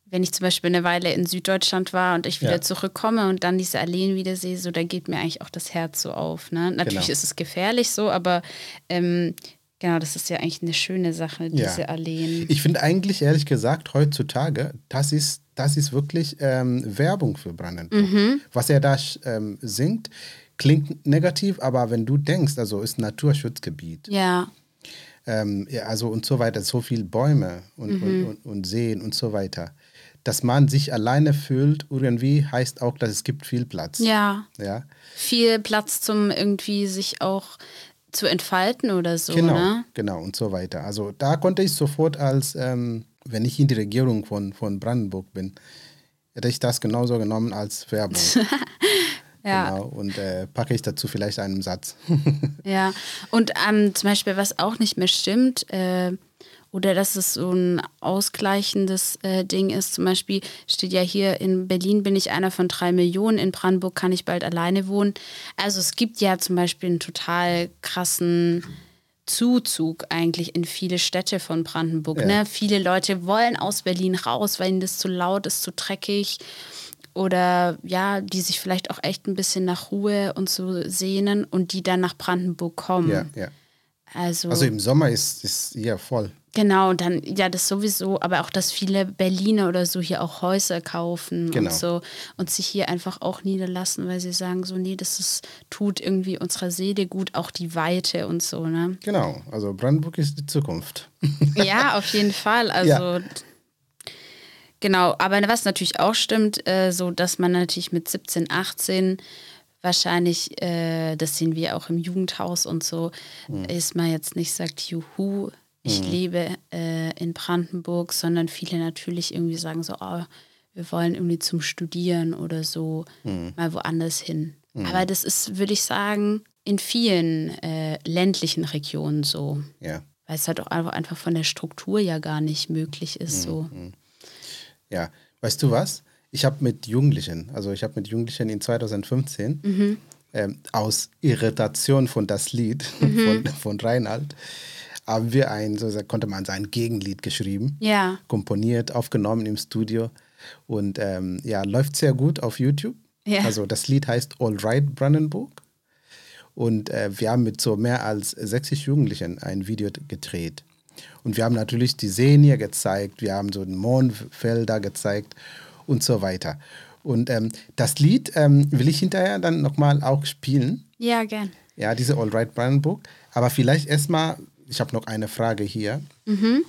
wenn ich zum Beispiel eine Weile in Süddeutschland war und ich wieder Ja. zurückkomme und dann diese Alleen wieder sehe, so da geht mir eigentlich auch das Herz so auf. Ne? Natürlich Genau. ist es gefährlich so, aber ähm, Genau, das ist ja eigentlich eine schöne Sache, diese Ja. Alleen. Ich finde eigentlich, ehrlich gesagt, heutzutage, das ist, das ist wirklich ähm, Werbung für Brandenburg. Mhm. Was er da ähm, singt, klingt negativ, aber wenn du denkst, also ist Naturschutzgebiet, Ja, ähm, ja, also und so weiter, so viele Bäume und, Mhm. und, und, und Seen und so weiter. Dass man sich alleine fühlt, irgendwie heißt auch, dass es gibt viel Platz. ja. Ja, Viel Platz zum irgendwie sich auch zu entfalten oder so, genau, ne? genau und so weiter. Also da konnte ich sofort als, ähm, wenn ich in die Regierung von, von Brandenburg bin, hätte ich das genauso genommen als Werbung. Ja. Genau, und äh, packe ich dazu vielleicht einen Satz. Ja, und ähm, zum Beispiel, was auch nicht mehr stimmt, äh, oder dass es so ein ausgleichendes äh, Ding ist, zum Beispiel steht ja hier, in Berlin bin ich einer von drei Millionen, in Brandenburg kann ich bald alleine wohnen. Also es gibt ja zum Beispiel einen total krassen Zuzug eigentlich in viele Städte von Brandenburg. Ja. Ne? Viele Leute wollen aus Berlin raus, weil ihnen das zu laut ist, zu dreckig oder ja, die sich vielleicht auch echt ein bisschen nach Ruhe und so sehnen und die dann nach Brandenburg kommen. ja, ja. Also, Also im Sommer ist es hier voll. Genau, und dann, ja, das sowieso, aber auch, dass viele Berliner oder so hier auch Häuser kaufen Genau. und so und sich hier einfach auch niederlassen, weil sie sagen so, nee, das ist, tut irgendwie unserer Seele gut, auch die Weite und so, ne? Genau, also Brandenburg ist die Zukunft. Ja, auf jeden Fall. Also Ja. genau, aber was natürlich auch stimmt, äh, so dass man natürlich mit 17, 18 wahrscheinlich, äh, das sehen wir auch im Jugendhaus und so, ist man jetzt nicht sagt, juhu, ich lebe äh, in Brandenburg, sondern viele natürlich irgendwie sagen so, oh, wir wollen irgendwie zum Studieren oder so mal woanders hin. Aber das ist, würde ich sagen, in vielen äh, ländlichen Regionen so Ja, weil es halt auch einfach, einfach von der Struktur ja gar nicht möglich ist. So. ja. Weißt du was? Ich habe mit Jugendlichen, also ich habe mit Jugendlichen in 2015 ähm, aus Irritation von das Lied von, von Reinhard, haben wir ein, so konnte man sein Gegenlied geschrieben. Ja, komponiert, aufgenommen im Studio und ähm, ja, läuft sehr gut auf YouTube. Ja. Also das Lied heißt All Right Brandenburg Und äh, wir haben mit so mehr als 60 Jugendlichen ein Video gedreht. Und wir haben natürlich die Seen hier gezeigt, wir haben so Mondfelder gezeigt und so weiter. Und ähm, das Lied ähm, will ich hinterher dann nochmal auch spielen. Ja, gern. Ja, diese All Right Brandenburg. Aber vielleicht erstmal, ich habe noch eine Frage hier. Mhm.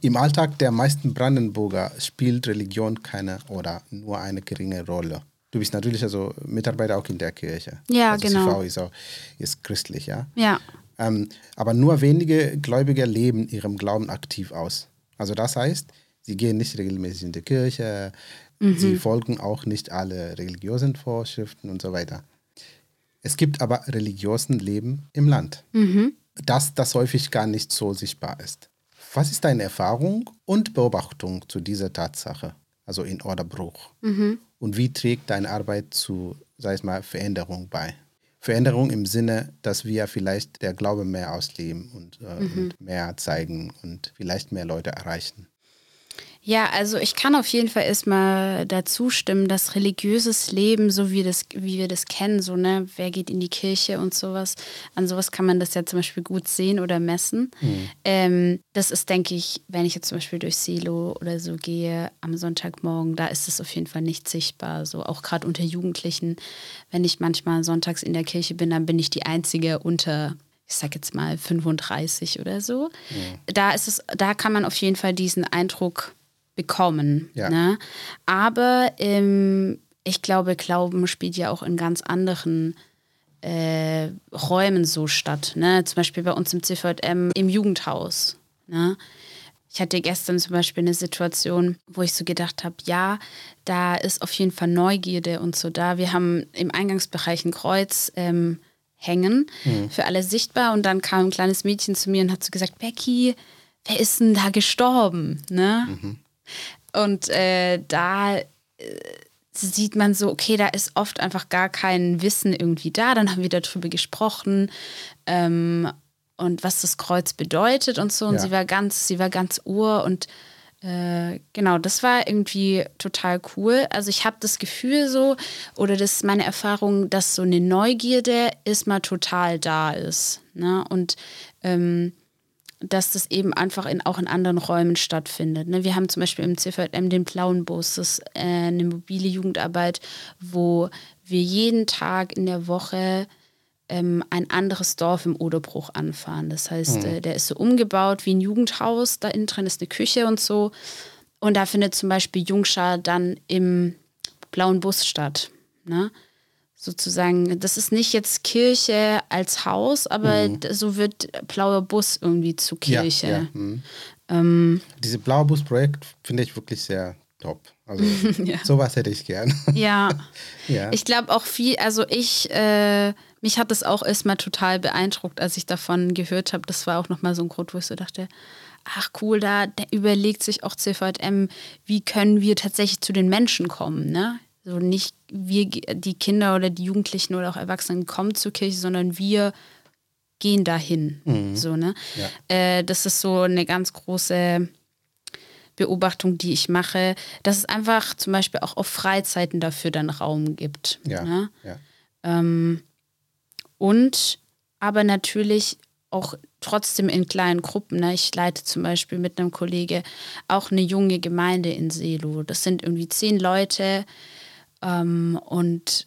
Im Alltag der meisten Brandenburger spielt Religion keine oder nur eine geringe Rolle. Du bist natürlich also Mitarbeiter auch in der Kirche. Ja, also genau. CV ist auch ist christlich, ja. Ja. Ähm, aber nur wenige Gläubige leben ihrem Glauben aktiv aus. Also das heißt, sie gehen nicht regelmäßig in die Kirche, sie folgen auch nicht alle religiösen Vorschriften und so weiter. Es gibt aber religiösen Leben im Land, das, das häufig gar nicht so sichtbar ist. Was ist deine Erfahrung und Beobachtung zu dieser Tatsache, also in Orderbruch? Und wie trägt deine Arbeit zu, sag ich mal, Veränderung bei? Veränderung im Sinne, dass wir vielleicht der Glaube mehr ausleben und, äh, und mehr zeigen und vielleicht mehr Leute erreichen. Ja, also ich kann auf jeden Fall erstmal dazu stimmen, dass religiöses Leben, so wie, das, wie wir das kennen, so, ne, wer geht in die Kirche und sowas, an sowas kann man das ja zum Beispiel gut sehen oder messen. Ähm, das ist, denke ich, wenn ich jetzt zum Beispiel durch Silo oder so gehe am Sonntagmorgen, da ist es auf jeden Fall nicht sichtbar. So auch gerade unter Jugendlichen, wenn ich manchmal sonntags in der Kirche bin, dann bin ich die Einzige unter ich sag jetzt mal 35 oder so. Da ist es, da kann man auf jeden Fall diesen Eindruck bekommen. Ja. Ne? Aber ähm, ich glaube, Glauben spielt ja auch in ganz anderen äh, Räumen so statt. Ne? Zum Beispiel bei uns im CVM im Jugendhaus. Ne? Ich hatte gestern zum Beispiel eine Situation, wo ich so gedacht habe, ja, da ist auf jeden Fall Neugierde und so da. Wir haben im Eingangsbereich ein Kreuz ähm, hängen, für alle sichtbar. Und dann kam ein kleines Mädchen zu mir und hat so gesagt, Becky, wer ist denn da gestorben? Ne? Und äh, da äh, sieht man so, okay, da ist oft einfach gar kein Wissen irgendwie da. Dann haben wir darüber gesprochen ähm, und was das Kreuz bedeutet und so. Und Ja. sie war ganz, sie war ganz ur und äh, genau, das war irgendwie total cool. Also ich habe das Gefühl so, oder das ist meine Erfahrung, dass so eine Neugierde erstmal total da ist. Ne? Und ähm, dass das eben einfach in, auch in anderen Räumen stattfindet. Ne? Wir haben zum Beispiel im CVM den blauen Bus, das ist äh, eine mobile Jugendarbeit, wo wir jeden Tag in der Woche ähm, ein anderes Dorf im Oderbruch anfahren. Das heißt, äh, der ist so umgebaut wie ein Jugendhaus, da innen drin ist eine Küche und so. Und da findet zum Beispiel Jungschar dann im blauen Bus statt. Ne? Sozusagen, das ist nicht jetzt Kirche als Haus, aber d- so wird blauer Bus irgendwie zu Kirche. Ja, ja. Mhm. Ähm, Diese blaue Bus-Projekt finde ich wirklich sehr top. Also Ja. sowas hätte ich gern. ja. ja. Ich glaube auch viel, also ich, äh, mich hat das auch erstmal total beeindruckt, als ich davon gehört habe. Das war auch nochmal so ein Grund, wo ich so dachte, ach cool, da, da überlegt sich auch CVM, wie können wir tatsächlich zu den Menschen kommen, ne? So nicht wir, die Kinder oder die Jugendlichen oder auch Erwachsenen kommen zur Kirche, sondern wir gehen dahin. So, ne? Ja. Äh, das ist so eine ganz große Beobachtung, die ich mache, dass es einfach zum Beispiel auch auf Freizeiten dafür dann Raum gibt. ja. Ne? ja. Ähm, und aber natürlich auch trotzdem in kleinen Gruppen. Ne? Ich leite zum Beispiel mit einem Kollege auch eine junge Gemeinde in Selo. Das sind irgendwie zehn Leute ähm, und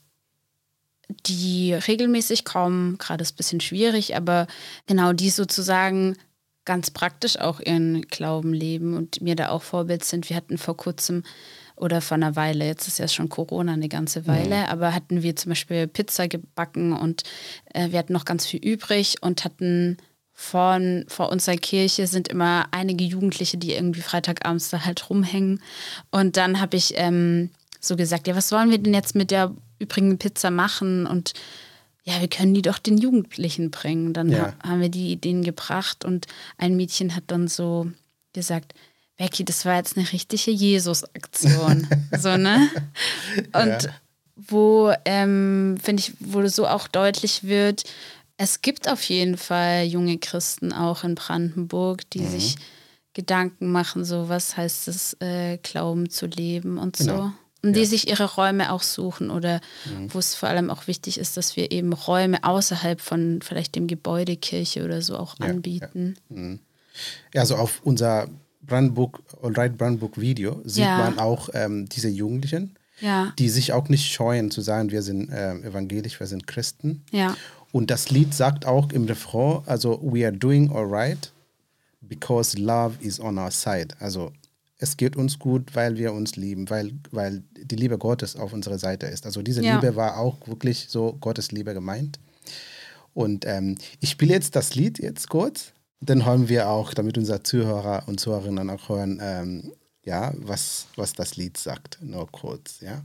die regelmäßig kommen, gerade ist ein bisschen schwierig, aber genau, die sozusagen ganz praktisch auch ihren Glauben leben und mir da auch Vorbild sind. Wir hatten vor kurzem oder vor einer Weile, jetzt ist ja schon Corona eine ganze Weile, aber hatten wir zum Beispiel Pizza gebacken und äh, wir hatten noch ganz viel übrig und hatten von, vor unserer Kirche sind immer einige Jugendliche, die irgendwie Freitagabends da halt rumhängen. Und dann habe ich ähm, so gesagt, ja, was sollen wir denn jetzt mit der übrigen Pizza machen? Und ja, wir können die doch den Jugendlichen bringen. Dann Ja. ha haben wir die Ideen gebracht und ein Mädchen hat dann so gesagt, Becky, das war jetzt eine richtige Jesus-Aktion. so, ne? Und Ja. wo, ähm, finde ich, wo so auch deutlich wird, es gibt auf jeden Fall junge Christen auch in Brandenburg, die sich Gedanken machen, so was heißt es, äh, Glauben zu leben und Genau. so. Und die sich ihre Räume auch suchen oder mhm. wo es vor allem auch wichtig ist, dass wir eben Räume außerhalb von vielleicht dem Gebäude, Kirche oder so auch anbieten. Ja, mhm. also auf unser Brandenburg, Allright Brandenburg Video sieht man auch ähm, diese Jugendlichen, die sich auch nicht scheuen zu sagen, wir sind äh, evangelisch, wir sind Christen. Ja. Und das Lied sagt auch im Refrain, also we are doing alright because love is on our side. Also es geht uns gut, weil wir uns lieben, weil, weil die Liebe Gottes auf unserer Seite ist. Also diese ja. Liebe war auch wirklich so Gottes Liebe gemeint. Und ähm, ich spiele jetzt das Lied jetzt kurz. Dann hören wir auch, damit unsere Zuhörer und Zuhörerinnen auch hören, ähm, ja, was, was das Lied sagt. Nur kurz, ja.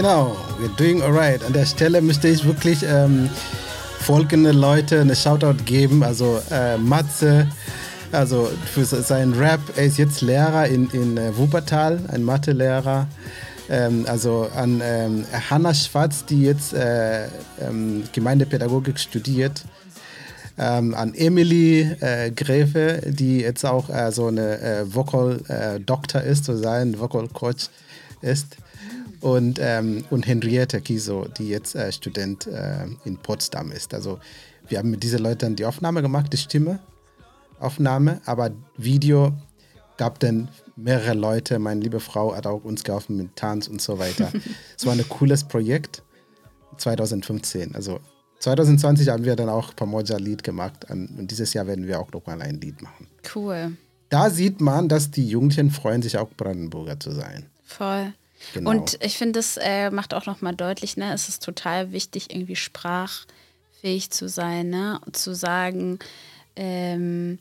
Genau, we're doing alright. An der Stelle müsste ich wirklich. Ähm folgende Leute eine Shoutout geben. Also äh, Matze, also für seinen Rap. Er ist jetzt Lehrer in, in äh, Wuppertal, ein Mathelehrer. Ähm, also an ähm, Hanna Schwarz, die jetzt äh, ähm, Gemeindepädagogik studiert. Ähm, an Emily äh, Gräfe, die jetzt auch äh, so eine äh, Vocal äh, Doktor ist, so sein Vocal Coach ist und, ähm, und Henriette Kiso, die jetzt äh, Student äh, in Potsdam ist. Also wir haben mit diesen Leuten die Aufnahme gemacht, die Stimmeaufnahme, aber Video gab dann mehrere Leute. Meine liebe Frau hat auch uns geholfen mit Tanz und so weiter. es war ein cooles Projekt 2015. Also 2020 haben wir dann auch Pamoja-Lied gemacht und dieses Jahr werden wir auch nochmal ein Lied machen. Cool. Da sieht man, dass die Jugendlichen freuen sich auch Brandenburger zu sein. Voll. Genau. Und ich finde, das äh, macht auch nochmal deutlich, ne, es ist total wichtig, irgendwie sprachfähig zu sein, ne? zu sagen, ähm,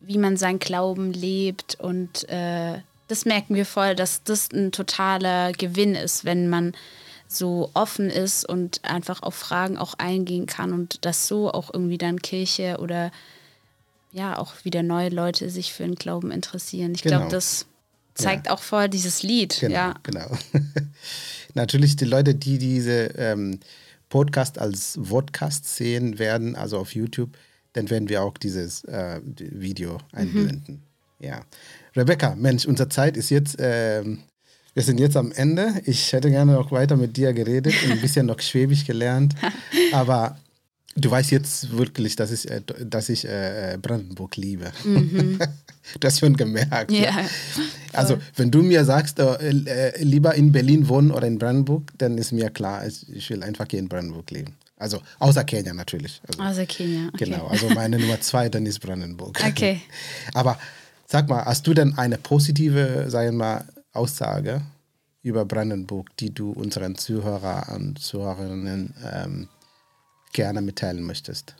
wie man seinen Glauben lebt. Und äh, das merken wir voll, dass das ein totaler Gewinn ist, wenn man so offen ist und einfach auf Fragen auch eingehen kann und dass so auch irgendwie dann Kirche oder ja auch wieder neue Leute sich für den Glauben interessieren. Ich genau. glaube, das zeigt ja. auch voll dieses Lied. Genau, ja. genau. Natürlich die Leute, die diese ähm, Podcast als Vodcast sehen werden, also auf YouTube, dann werden wir auch dieses äh, Video einblenden. Mhm. Ja. Rebecca, Mensch, unsere Zeit ist jetzt, äh, wir sind jetzt am Ende. Ich hätte gerne noch weiter mit dir geredet und ein bisschen noch Schwäbisch gelernt. Aber Du weißt jetzt wirklich, dass ich, äh, dass ich äh, Brandenburg liebe. Mhm. du hast schon gemerkt. Ja. ja. Also, wenn du mir sagst, äh, äh, lieber in Berlin wohnen oder in Brandenburg, dann ist mir klar, ich will einfach hier in Brandenburg leben. Also, außer Kenia natürlich. Also, außer Kenia. Okay. Genau, also meine Nummer zwei, dann ist Brandenburg. Okay. Aber sag mal, hast du denn eine positive, sagen wir mal, Aussage über Brandenburg, die du unseren Zuhörer und Zuhörerinnen ähm, gerne mitteilen möchtest.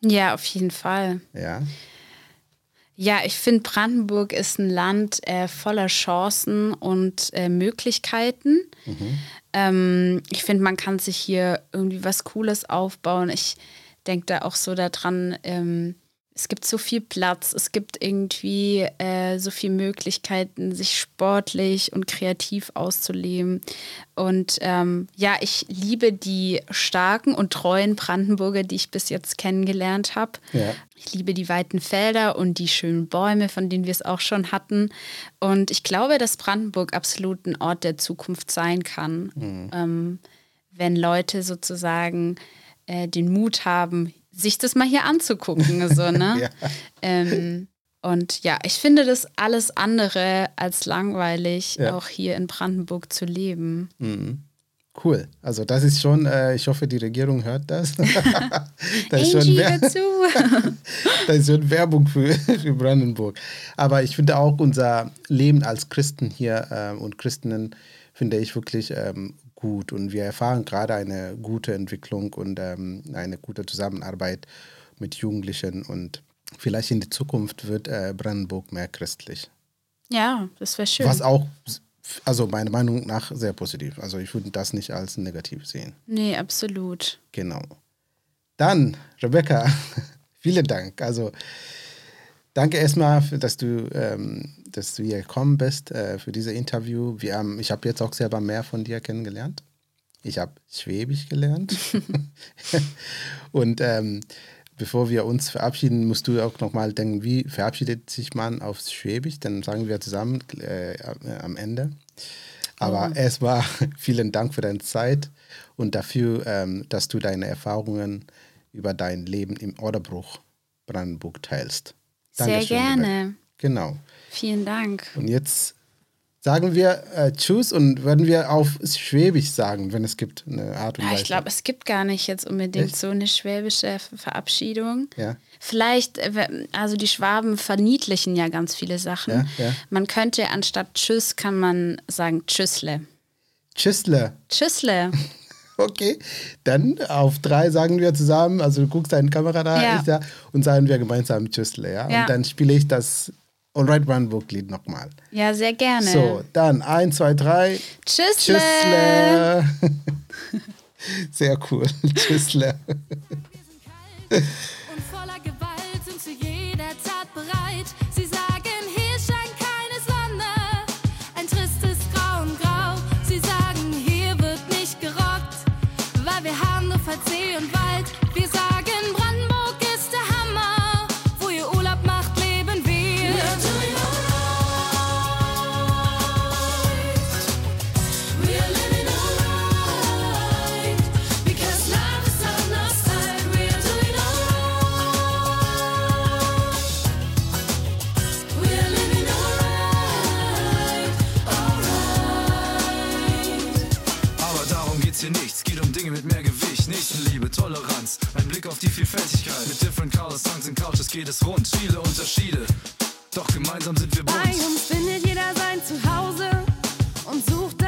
Ja, auf jeden Fall. Ja. Ja, ich finde, Brandenburg ist ein Land äh, voller Chancen und äh, Möglichkeiten. Mhm. Ähm, ich finde, man kann sich hier irgendwie was Cooles aufbauen. Ich denke da auch so daran, ähm, es gibt so viel Platz, es gibt irgendwie äh, so viele Möglichkeiten, sich sportlich und kreativ auszuleben. Und ähm, ja, ich liebe die starken und treuen Brandenburger, die ich bis jetzt kennengelernt habe. Ja. Ich liebe die weiten Felder und die schönen Bäume, von denen wir es auch schon hatten. Und ich glaube, dass Brandenburg absolut ein Ort der Zukunft sein kann, ähm, wenn Leute sozusagen äh, den Mut haben, sich das mal hier anzugucken. So, ne? Ja. ähm, und ja, ich finde das alles andere als langweilig, Ja. auch hier in Brandenburg zu leben. Cool. Also das ist schon, äh, ich hoffe, die Regierung hört das. das, ist schon das ist schon Werbung für, für Brandenburg. Aber ich finde auch unser Leben als Christen hier ähm, und Christinnen finde ich wirklich ähm, gut. Und wir erfahren gerade eine gute Entwicklung und ähm, eine gute Zusammenarbeit mit Jugendlichen. Und vielleicht in der Zukunft wird äh, Brandenburg mehr christlich. Ja, das wäre schön. Was auch, also meiner Meinung nach, sehr positiv. Also ich würde das nicht als negativ sehen. Nee, absolut. Genau. Dann, Rebecca, vielen Dank. Also danke erstmal, dass du, ähm, dass du hier gekommen bist äh, für dieses Interview. Wir haben, ich habe jetzt auch selber mehr von dir kennengelernt. Ich habe Schwäbisch gelernt. Und ähm, bevor wir uns verabschieden, musst du auch nochmal denken, wie verabschiedet sich man auf Schwäbisch? Dann sagen wir zusammen äh, am Ende. Aber erstmal vielen Dank für deine Zeit und dafür, ähm, dass du deine Erfahrungen über dein Leben im Orderbruch Brandenburg teilst. Sehr Dankeschön, Rebecca. gerne. Genau. Vielen Dank. Und jetzt sagen wir äh, Tschüss und würden wir auf Schwäbisch sagen, wenn es gibt eine Art und Ja, Weise. ich glaube, es gibt gar nicht jetzt unbedingt Echt? so eine schwäbische Ver- Verabschiedung. Ja. Vielleicht, äh, also die Schwaben verniedlichen ja ganz viele Sachen. Ja, ja. Man könnte anstatt Tschüss kann man sagen Tschüssle. Tschüssle. Tschüssle. Okay, dann auf drei sagen wir zusammen, also du guckst deine Kamera da, Ja. ich da und sagen wir gemeinsam Tschüssle, ja? Ja. Und dann spiele ich das Alright Brandenburg-Lied nochmal. Ja, sehr gerne. So, dann eins, zwei, drei. Tschüssle. Tschüssle. Sehr cool. Tschüssle. und voller Gewalt Vielfältigkeit. Mit different colors, tongues and couches geht es rund. Viele Unterschiede, doch gemeinsam sind wir bunt. Bei uns findet jeder sein Zuhause und sucht